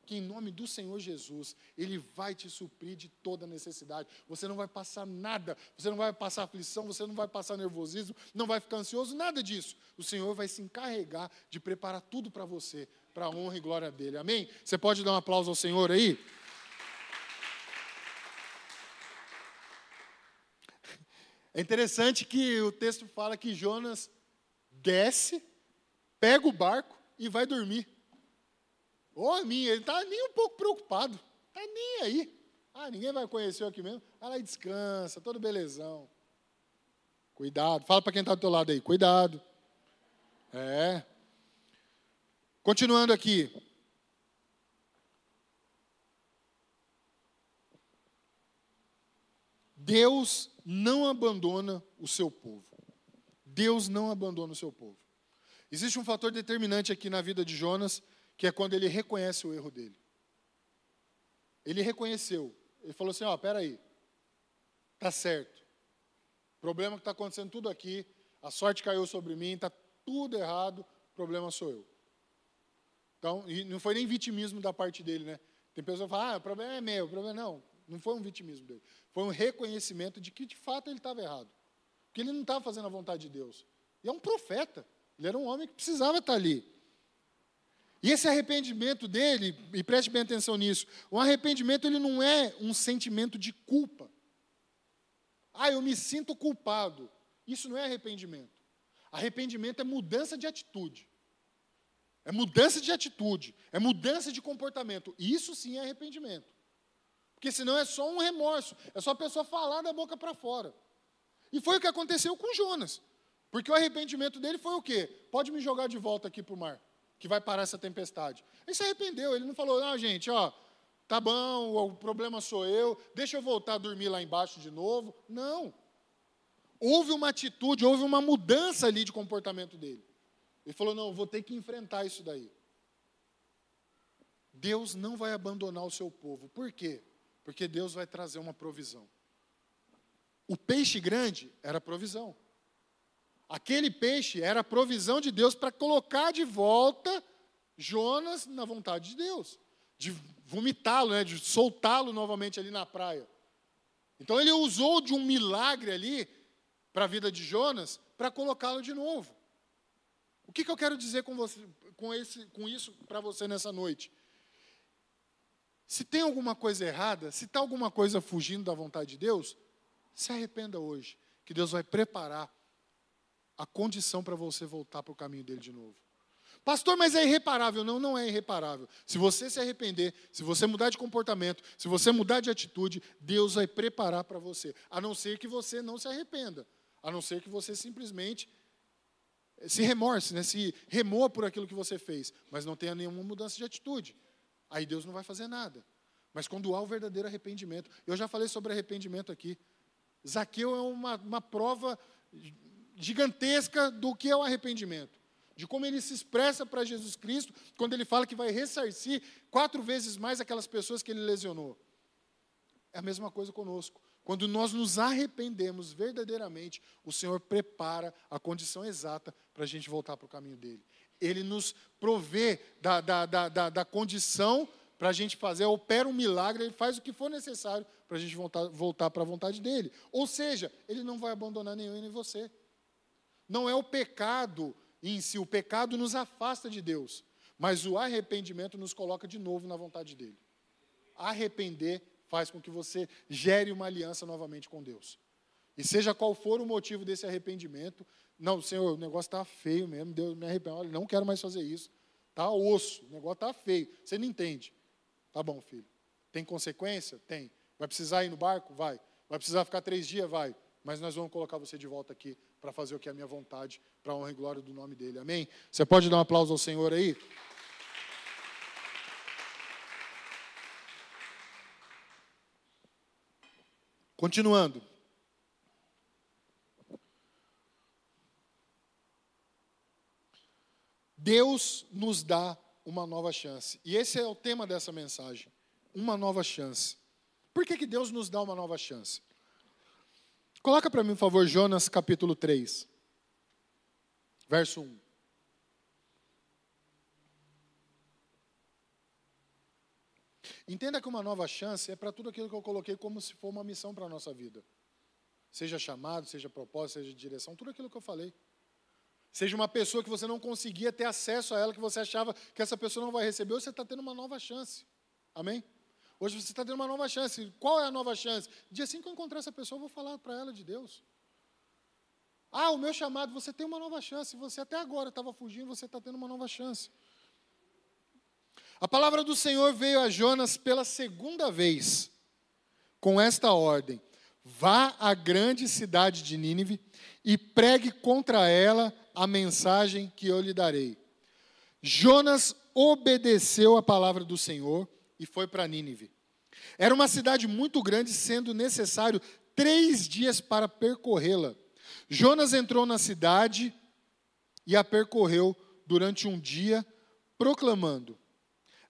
A: Que em nome do Senhor Jesus, Ele vai te suprir de toda necessidade. Você não vai passar nada, você não vai passar aflição, você não vai passar nervosismo, não vai ficar ansioso, nada disso. O Senhor vai se encarregar de preparar tudo para você, para a honra e glória dEle. Amém? Você pode dar um aplauso ao Senhor aí? É interessante que o texto fala que Jonas desce, pega o barco e vai dormir. Ô, oh, minha, ele está nem um pouco preocupado. Está nem aí. Ah, ninguém vai conhecer aqui mesmo. Vai lá e descansa, todo belezão. Cuidado. Fala para quem está do teu lado aí. Cuidado. É. Continuando aqui. Deus não abandona o seu povo. Deus não abandona o seu povo. Existe um fator determinante aqui na vida de Jonas, que é quando ele reconhece o erro dele. Ele reconheceu. Ele falou assim: Ó, oh, peraí, tá certo. O problema que está acontecendo tudo aqui, a sorte caiu sobre mim, está tudo errado, o problema sou eu. Então, e não foi nem vitimismo da parte dele, né? Tem pessoas que falam, ah, o problema é meu, o problema não. Não foi um vitimismo dele. Foi um reconhecimento de que, de fato, ele estava errado. Porque ele não estava fazendo a vontade de Deus. E é um profeta. Ele era um homem que precisava estar ali. E esse arrependimento dele, e preste bem atenção nisso, o arrependimento ele não é um sentimento de culpa. Ah, eu me sinto culpado. Isso não é arrependimento. Arrependimento é mudança de atitude. É mudança de atitude, é mudança de comportamento. Isso sim é arrependimento. Porque senão é só um remorso, é só a pessoa falar da boca para fora. E foi o que aconteceu com Jonas. Porque o arrependimento dele foi o quê? Pode me jogar de volta aqui para o mar. Que vai parar essa tempestade. Ele se arrependeu, ele não falou, não, gente, ó, tá bom, o problema sou eu, deixa eu voltar a dormir lá embaixo de novo. Não. Houve uma atitude, houve uma mudança ali de comportamento dele. Ele falou, não, vou ter que enfrentar isso daí. Deus não vai abandonar o seu povo. Por quê? Porque Deus vai trazer uma provisão. O peixe grande era provisão. Aquele peixe era a provisão de Deus para colocar de volta Jonas na vontade de Deus, de vomitá-lo, né, de soltá-lo novamente ali na praia. Então ele usou de um milagre ali para a vida de Jonas para colocá-lo de novo. O que, que eu quero dizer com, você, com, esse, com isso para você nessa noite? Se tem alguma coisa errada, se está alguma coisa fugindo da vontade de Deus, se arrependa hoje, que Deus vai preparar a condição para você voltar para o caminho dele de novo. Pastor, mas é irreparável. Não, não é irreparável. Se você se arrepender, se você mudar de comportamento, se você mudar de atitude, Deus vai preparar para você. A não ser que você não se arrependa. A não ser que você simplesmente se remorse, né? se remoa por aquilo que você fez, mas não tenha nenhuma mudança de atitude. Aí Deus não vai fazer nada. Mas quando há o verdadeiro arrependimento, eu já falei sobre arrependimento aqui. Zaqueu é uma, uma prova gigantesca do que é o arrependimento. De como ele se expressa para Jesus Cristo quando ele fala que vai ressarcir quatro vezes mais aquelas pessoas que ele lesionou. É a mesma coisa conosco. Quando nós nos arrependemos verdadeiramente, o Senhor prepara a condição exata para a gente voltar para o caminho dele. Ele nos provê da, da, da, da, da condição para a gente fazer, opera um milagre, ele faz o que for necessário para a gente voltar, voltar para a vontade dele. Ou seja, ele não vai abandonar nenhum nem você. Não é o pecado em si, o pecado nos afasta de Deus, mas o arrependimento nos coloca de novo na vontade dele. Arrepender faz com que você gere uma aliança novamente com Deus. E seja qual for o motivo desse arrependimento, não, Senhor, o negócio está feio mesmo, Deus me arrepende, olha, não quero mais fazer isso. Está osso, o negócio está feio. Você não entende. Tá bom, filho. Tem consequência? Tem. Vai precisar ir no barco? Vai. Vai precisar ficar três dias? Vai. Mas nós vamos colocar você de volta aqui para fazer o que é a minha vontade, para a honra e glória do nome dele. Amém? Você pode dar um aplauso ao Senhor aí? Continuando. Deus nos dá uma nova chance. E esse é o tema dessa mensagem. Uma nova chance. Por que, que Deus nos dá uma nova chance? Coloca para mim, por favor, Jonas capítulo 3, verso 1. Entenda que uma nova chance é para tudo aquilo que eu coloquei como se for uma missão para a nossa vida. Seja chamado, seja propósito, seja direção, tudo aquilo que eu falei. Seja uma pessoa que você não conseguia ter acesso a ela, que você achava que essa pessoa não vai receber, você está tendo uma nova chance. Amém? Hoje você está tendo uma nova chance. Qual é a nova chance? Dia assim que eu encontrar essa pessoa, eu vou falar para ela de Deus. Ah, o meu chamado, você tem uma nova chance. Você até agora estava fugindo, você está tendo uma nova chance. A palavra do Senhor veio a Jonas pela segunda vez, com esta ordem: Vá à grande cidade de Nínive e pregue contra ela a mensagem que eu lhe darei. Jonas obedeceu a palavra do Senhor e foi para Nínive. Era uma cidade muito grande, sendo necessário três dias para percorrê-la. Jonas entrou na cidade e a percorreu durante um dia, proclamando: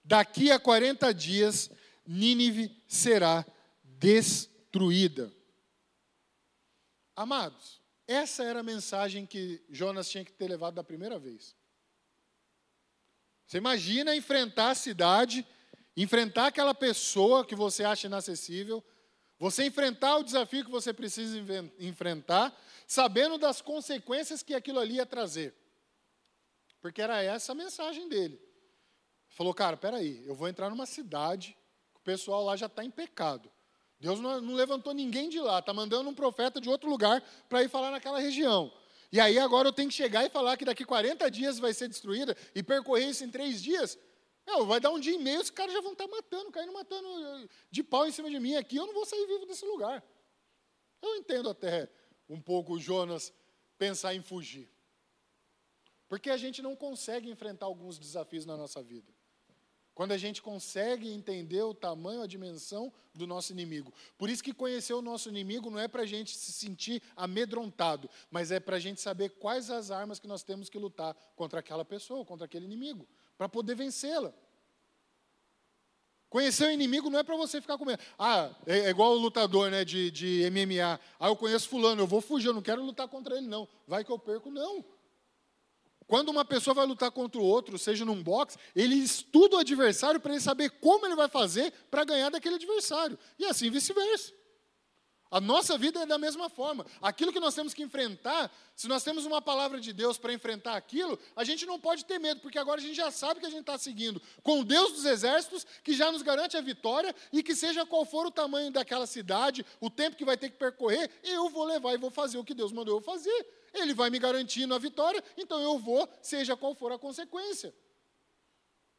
A: Daqui a 40 dias, Nínive será destruída. Amados, essa era a mensagem que Jonas tinha que ter levado da primeira vez. Você imagina enfrentar a cidade enfrentar aquela pessoa que você acha inacessível, você enfrentar o desafio que você precisa enfrentar, sabendo das consequências que aquilo ali ia trazer. Porque era essa a mensagem dele. Falou, cara, peraí, eu vou entrar numa cidade, o pessoal lá já está em pecado. Deus não, não, levantou ninguém de lá, está mandando um profeta de outro lugar para ir falar naquela região. E aí agora eu tenho que chegar e falar que daqui 40 dias vai ser destruída e percorrer isso em três dias. Vai dar um dia e meio, os caras já vão estar matando, caindo, matando eh, de pau em cima de mim aqui, eu não vou sair vivo desse lugar. Eu entendo até um pouco o Jonas pensar em fugir. Porque a gente não consegue enfrentar alguns desafios na nossa vida. Quando a gente consegue entender o tamanho, a dimensão do nosso inimigo. Por isso que conhecer o nosso inimigo não é para a gente se sentir amedrontado, mas é para a gente saber quais as armas que nós temos que lutar contra aquela pessoa, contra aquele inimigo, para poder vencê-la. Conhecer o inimigo não é para você ficar com medo. Ah, é, é, igual o lutador né, de, de MMA. Ah, eu conheço fulano, eu vou fugir, eu não quero lutar contra ele, não. Vai que eu perco, não. Quando uma pessoa vai lutar contra o outro, seja num boxe, ele estuda o adversário para ele saber como ele vai fazer para ganhar daquele adversário. E assim vice-versa. A nossa vida é da mesma forma. Aquilo que nós temos que enfrentar, se nós temos uma palavra de Deus para enfrentar aquilo, a gente não pode ter medo, porque agora a gente já sabe que a gente está seguindo com o Deus dos exércitos, que já nos garante a vitória, e que seja qual for o tamanho daquela cidade, o tempo que vai ter que percorrer, eu vou levar e vou fazer o que Deus mandou eu fazer. Ele vai me garantindo a vitória, então eu vou, seja qual for a consequência.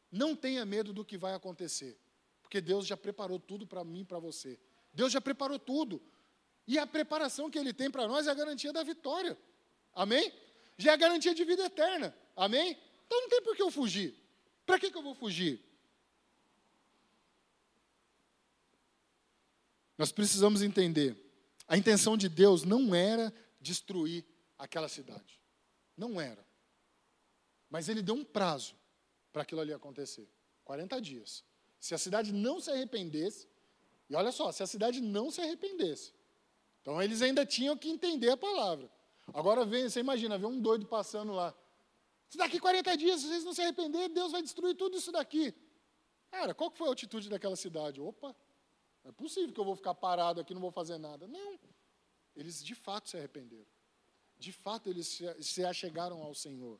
A: Não tenha medo do que vai acontecer, porque Deus já preparou tudo para mim e para você. Deus já preparou tudo. E a preparação que Ele tem para nós é a garantia da vitória. Amém? Já é a garantia de vida eterna. Amém? Então não tem por que eu fugir. Para que, que eu vou fugir? Nós precisamos entender. A intenção de Deus não era destruir aquela cidade. Não era. Mas ele deu um prazo para aquilo ali acontecer 40 dias. Se a cidade não se arrependesse, e olha só, se a cidade não se arrependesse, então eles ainda tinham que entender a palavra. Agora vem, você imagina, vê um doido passando lá. Se daqui 40 dias vocês não se arrepender, Deus vai destruir tudo isso daqui. Cara, qual foi a atitude daquela cidade? Opa, não é possível que eu vou ficar parado aqui não vou fazer nada. Não. Eles de fato se arrependeram de fato eles se achegaram ao Senhor.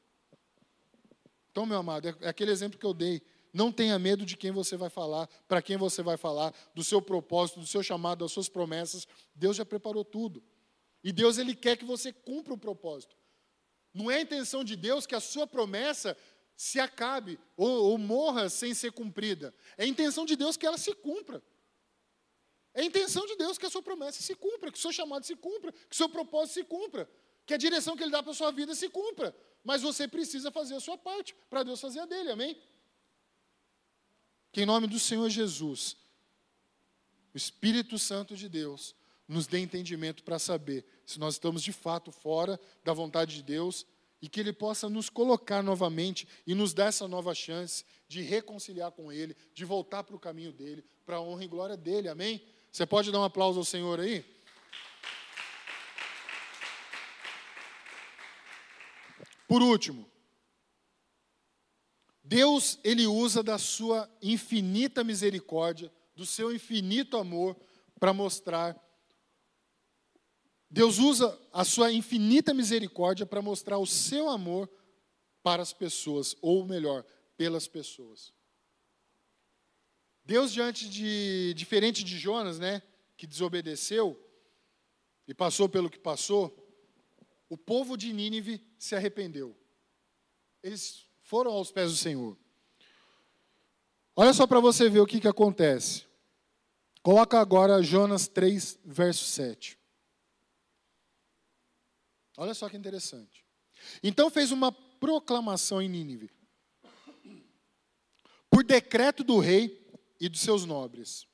A: Então, meu amado, é, é aquele exemplo que eu dei. Não tenha medo de quem você vai falar, para quem você vai falar, do seu propósito, do seu chamado, das suas promessas. Deus já preparou tudo. E Deus ele quer que você cumpra o propósito. Não é a intenção de Deus que a sua promessa se acabe ou, ou morra sem ser cumprida. É a intenção de Deus que ela se cumpra. É a intenção de Deus que a sua promessa se cumpra, que o seu chamado se cumpra, que o seu propósito se cumpra que a direção que Ele dá para a sua vida se cumpra. Mas você precisa fazer a sua parte para Deus fazer a dele, amém? Que em nome do Senhor Jesus, o Espírito Santo de Deus nos dê entendimento para saber se nós estamos de fato fora da vontade de Deus e que Ele possa nos colocar novamente e nos dar essa nova chance de reconciliar com Ele, de voltar para o caminho dele, para a honra e glória dele, amém? Você pode dar um aplauso ao Senhor aí? Por último, Deus ele usa da sua infinita misericórdia, do seu infinito amor para mostrar Deus usa a sua infinita misericórdia para mostrar o seu amor para as pessoas, ou melhor, pelas pessoas. Deus diante de diferente de Jonas, né, que desobedeceu e passou pelo que passou, o povo de Nínive se arrependeu. Eles foram aos pés do Senhor. Olha só para você ver o que, que acontece. Coloca agora Jonas 3, verso 7. Olha só que interessante. Então fez uma proclamação em Nínive, por decreto do rei e dos seus nobres.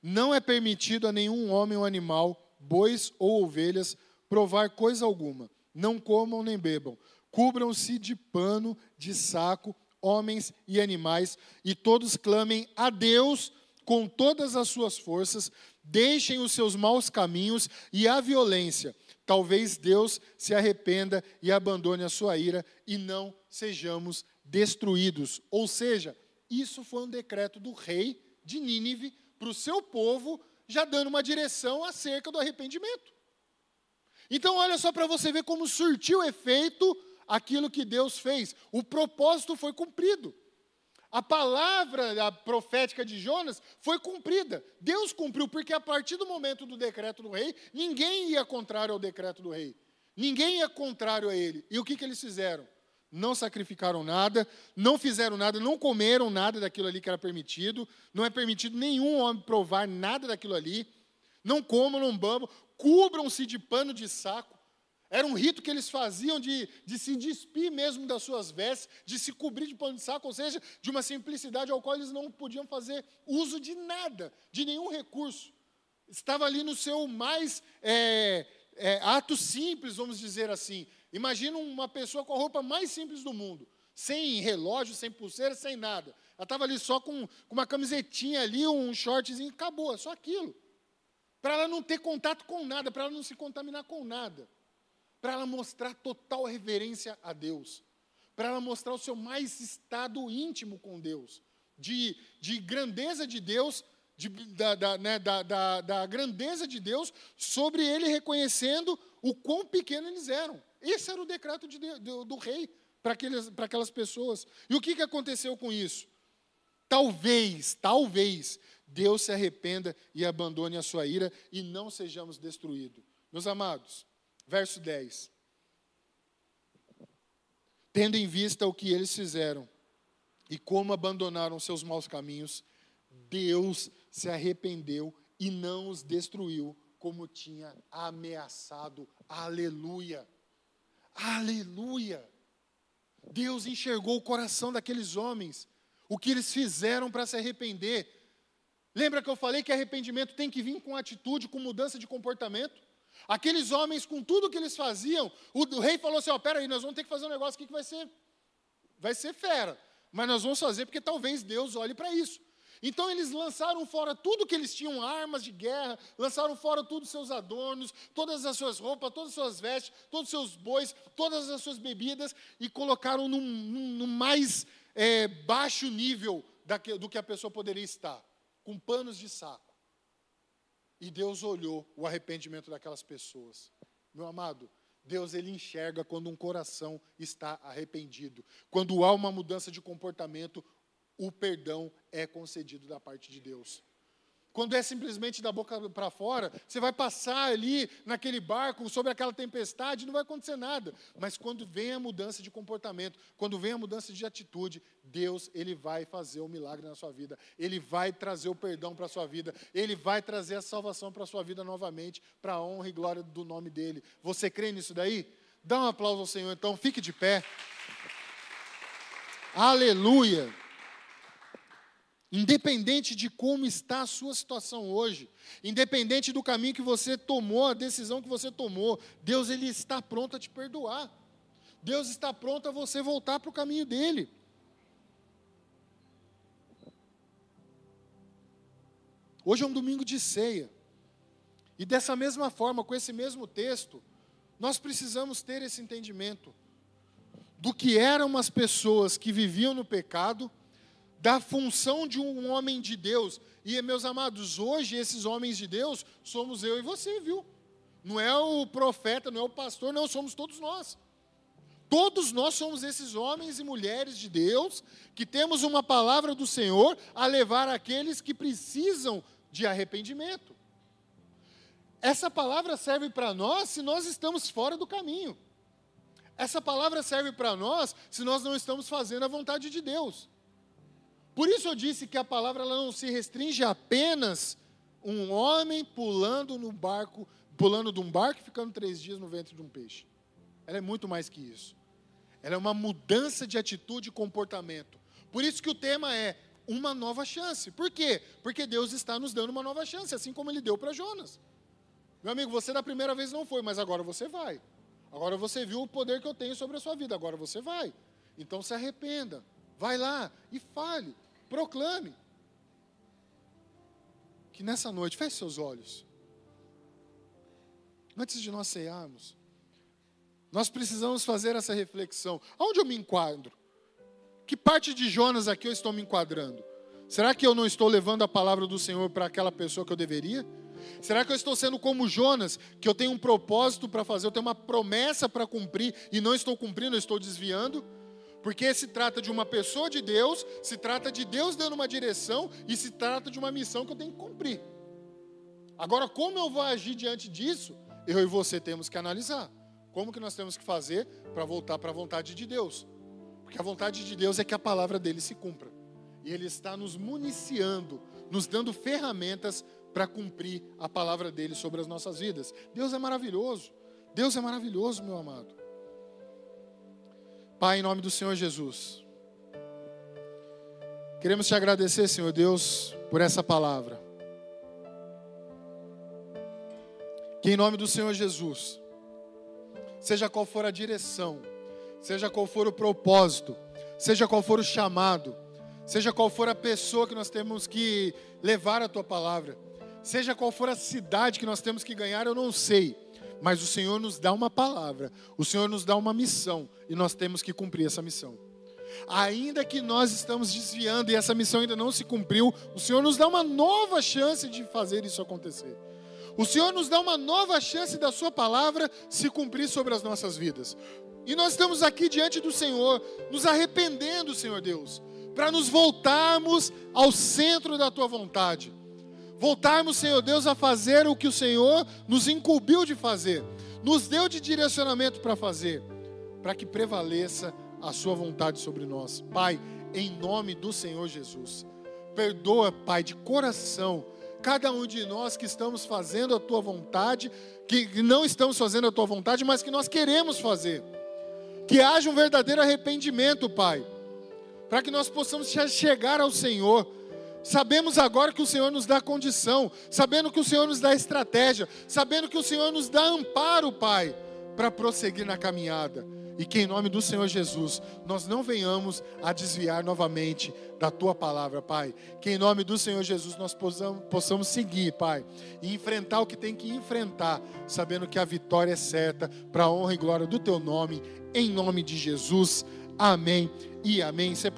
A: Não é permitido a nenhum homem ou animal, bois ou ovelhas, provar coisa alguma. Não comam nem bebam. Cubram-se de pano, de saco, homens e animais, e todos clamem a Deus com todas as suas forças, deixem os seus maus caminhos e a violência. Talvez Deus se arrependa e abandone a sua ira e não sejamos destruídos. Ou seja, isso foi um decreto do rei de Nínive para o seu povo, já dando uma direção acerca do arrependimento. Então, olha só para você ver como surtiu efeito aquilo que Deus fez. O propósito foi cumprido. A palavra profética de Jonas foi cumprida. Deus cumpriu, porque a partir do momento do decreto do rei, ninguém ia contrário ao decreto do rei. Ninguém ia contrário a ele. E o que, que eles fizeram? Não sacrificaram nada, não fizeram nada, não comeram nada daquilo ali que era permitido. Não é permitido nenhum homem provar nada daquilo ali. Não comam, não bebam, cubram-se de pano de saco. Era um rito que eles faziam de, de se despir mesmo das suas vestes, de se cobrir de pano de saco, ou seja, de uma simplicidade ao qual eles não podiam fazer uso de nada, de nenhum recurso. Estava ali no seu mais é, é, ato simples, vamos dizer assim. Imagina uma pessoa com a roupa mais simples do mundo, sem relógio, sem pulseira, sem nada. Ela estava ali só com, com uma camisetinha ali, um shortzinho, acabou, só aquilo. Para ela não ter contato com nada, para ela não se contaminar com nada para ela mostrar total reverência a Deus, para ela mostrar o seu mais estado íntimo com Deus, de, de grandeza de Deus, de, da, da, né, da, da, da grandeza de Deus sobre ele reconhecendo o quão pequeno eles eram. Esse era o decreto de, do, do rei para aquelas pessoas. E o que, que aconteceu com isso? Talvez, talvez, Deus se arrependa e abandone a sua ira e não sejamos destruídos. Meus amados, Verso 10. Tendo em vista o que eles fizeram e como abandonaram seus maus caminhos, Deus se arrependeu e não os destruiu como tinha ameaçado. Aleluia! Aleluia! Deus enxergou o coração daqueles homens, o que eles fizeram para se arrepender. Lembra que eu falei que arrependimento tem que vir com atitude, com mudança de comportamento? Aqueles homens, com tudo que eles faziam, o, o rei falou assim: ó, peraí, nós vamos ter que fazer um negócio aqui que vai ser, vai ser fera. Mas nós vamos fazer porque talvez Deus olhe para isso. Então eles lançaram fora tudo que eles tinham, armas de guerra, lançaram fora todos os seus adornos, todas as suas roupas, todas as suas vestes, todos os seus bois, todas as suas bebidas, e colocaram no, no mais é, baixo nível do que a pessoa poderia estar, com panos de saco. E Deus olhou o arrependimento daquelas pessoas. Meu amado, Deus ele enxerga quando um coração está arrependido. Quando há uma mudança de comportamento, o perdão é concedido da parte de Deus. Quando é simplesmente da boca para fora, você vai passar ali naquele barco sobre aquela tempestade, não vai acontecer nada. Mas quando vem a mudança de comportamento, quando vem a mudança de atitude, Deus ele vai fazer o milagre na sua vida. Ele vai trazer o perdão para a sua vida. Ele vai trazer a salvação para a sua vida novamente, para a honra e glória do nome dele. Você crê nisso daí? Dá um aplauso ao Senhor, então, fique de pé. Aleluia. Independente de como está a sua situação hoje, independente do caminho que você tomou, a decisão que você tomou, Deus ele está pronto a te perdoar. Deus está pronto a você voltar para o caminho dele. Hoje é um domingo de ceia. E dessa mesma forma, com esse mesmo texto, nós precisamos ter esse entendimento do que eram as pessoas que viviam no pecado da função de um homem de Deus. E, meus amados, hoje esses homens de Deus somos eu e você, viu? Não é o profeta, não é o pastor, não, somos todos nós. Todos nós somos esses homens e mulheres de Deus que temos uma palavra do Senhor a levar aqueles que precisam de arrependimento. Essa palavra serve para nós se nós estamos fora do caminho. Essa palavra serve para nós se nós não estamos fazendo a vontade de Deus. Por isso eu disse que a palavra ela não se restringe a apenas um homem pulando no barco, pulando de um barco e ficando três dias no ventre de um peixe. Ela é muito mais que isso. Ela é uma mudança de atitude e comportamento. Por isso que o tema é uma nova chance. Por quê? Porque Deus está nos dando uma nova chance, assim como Ele deu para Jonas. Meu amigo, você da primeira vez não foi, mas agora você vai. Agora você viu o poder que eu tenho sobre a sua vida, agora você vai. Então se arrependa. Vai lá e fale. Proclame. Que nessa noite, feche seus olhos. Antes de nós cearmos, nós precisamos fazer essa reflexão. Aonde eu me enquadro? Que parte de Jonas aqui eu estou me enquadrando? Será que eu não estou levando a palavra do Senhor para aquela pessoa que eu deveria? Será que eu estou sendo como Jonas, que eu tenho um propósito para fazer, eu tenho uma promessa para cumprir e não estou cumprindo, eu estou desviando? Porque se trata de uma pessoa de Deus, se trata de Deus dando uma direção e se trata de uma missão que eu tenho que cumprir. Agora, como eu vou agir diante disso? Eu e você temos que analisar. Como que nós temos que fazer para voltar para a vontade de Deus? Porque a vontade de Deus é que a palavra dele se cumpra. E ele está nos municiando, nos dando ferramentas para cumprir a palavra dele sobre as nossas vidas. Deus é maravilhoso. Deus é maravilhoso, meu amado. Pai, em nome do Senhor Jesus, queremos te agradecer, Senhor Deus, por essa palavra. Que em nome do Senhor Jesus, seja qual for a direção, seja qual for o propósito, seja qual for o chamado, seja qual for a pessoa que nós temos que levar a tua palavra, seja qual for a cidade que nós temos que ganhar, eu não sei, mas o Senhor nos dá uma palavra, o Senhor nos dá uma missão e nós temos que cumprir essa missão. Ainda que nós estamos desviando e essa missão ainda não se cumpriu, o Senhor nos dá uma nova chance de fazer isso acontecer. O Senhor nos dá uma nova chance da Sua palavra se cumprir sobre as nossas vidas. E nós estamos aqui diante do Senhor, nos arrependendo, Senhor Deus, para nos voltarmos ao centro da Tua vontade. Voltarmos, Senhor Deus, a fazer o que o Senhor nos incumbiu de fazer, nos deu de direcionamento para fazer, para que prevaleça a Sua vontade sobre nós. Pai, em nome do Senhor Jesus, perdoa, Pai, de coração cada um de nós que estamos fazendo a tua vontade, que não estamos fazendo a tua vontade, mas que nós queremos fazer. Que haja um verdadeiro arrependimento, Pai, para que nós possamos chegar ao Senhor. Sabemos agora que o Senhor nos dá condição, sabendo que o Senhor nos dá estratégia, sabendo que o Senhor nos dá amparo, Pai, para prosseguir na caminhada. E que em nome do Senhor Jesus, nós não venhamos a desviar novamente da tua palavra, Pai. Que em nome do Senhor Jesus nós possamos, possamos seguir, Pai, e enfrentar o que tem que enfrentar, sabendo que a vitória é certa, para a honra e glória do teu nome, em nome de Jesus. Amém e amém. Você pode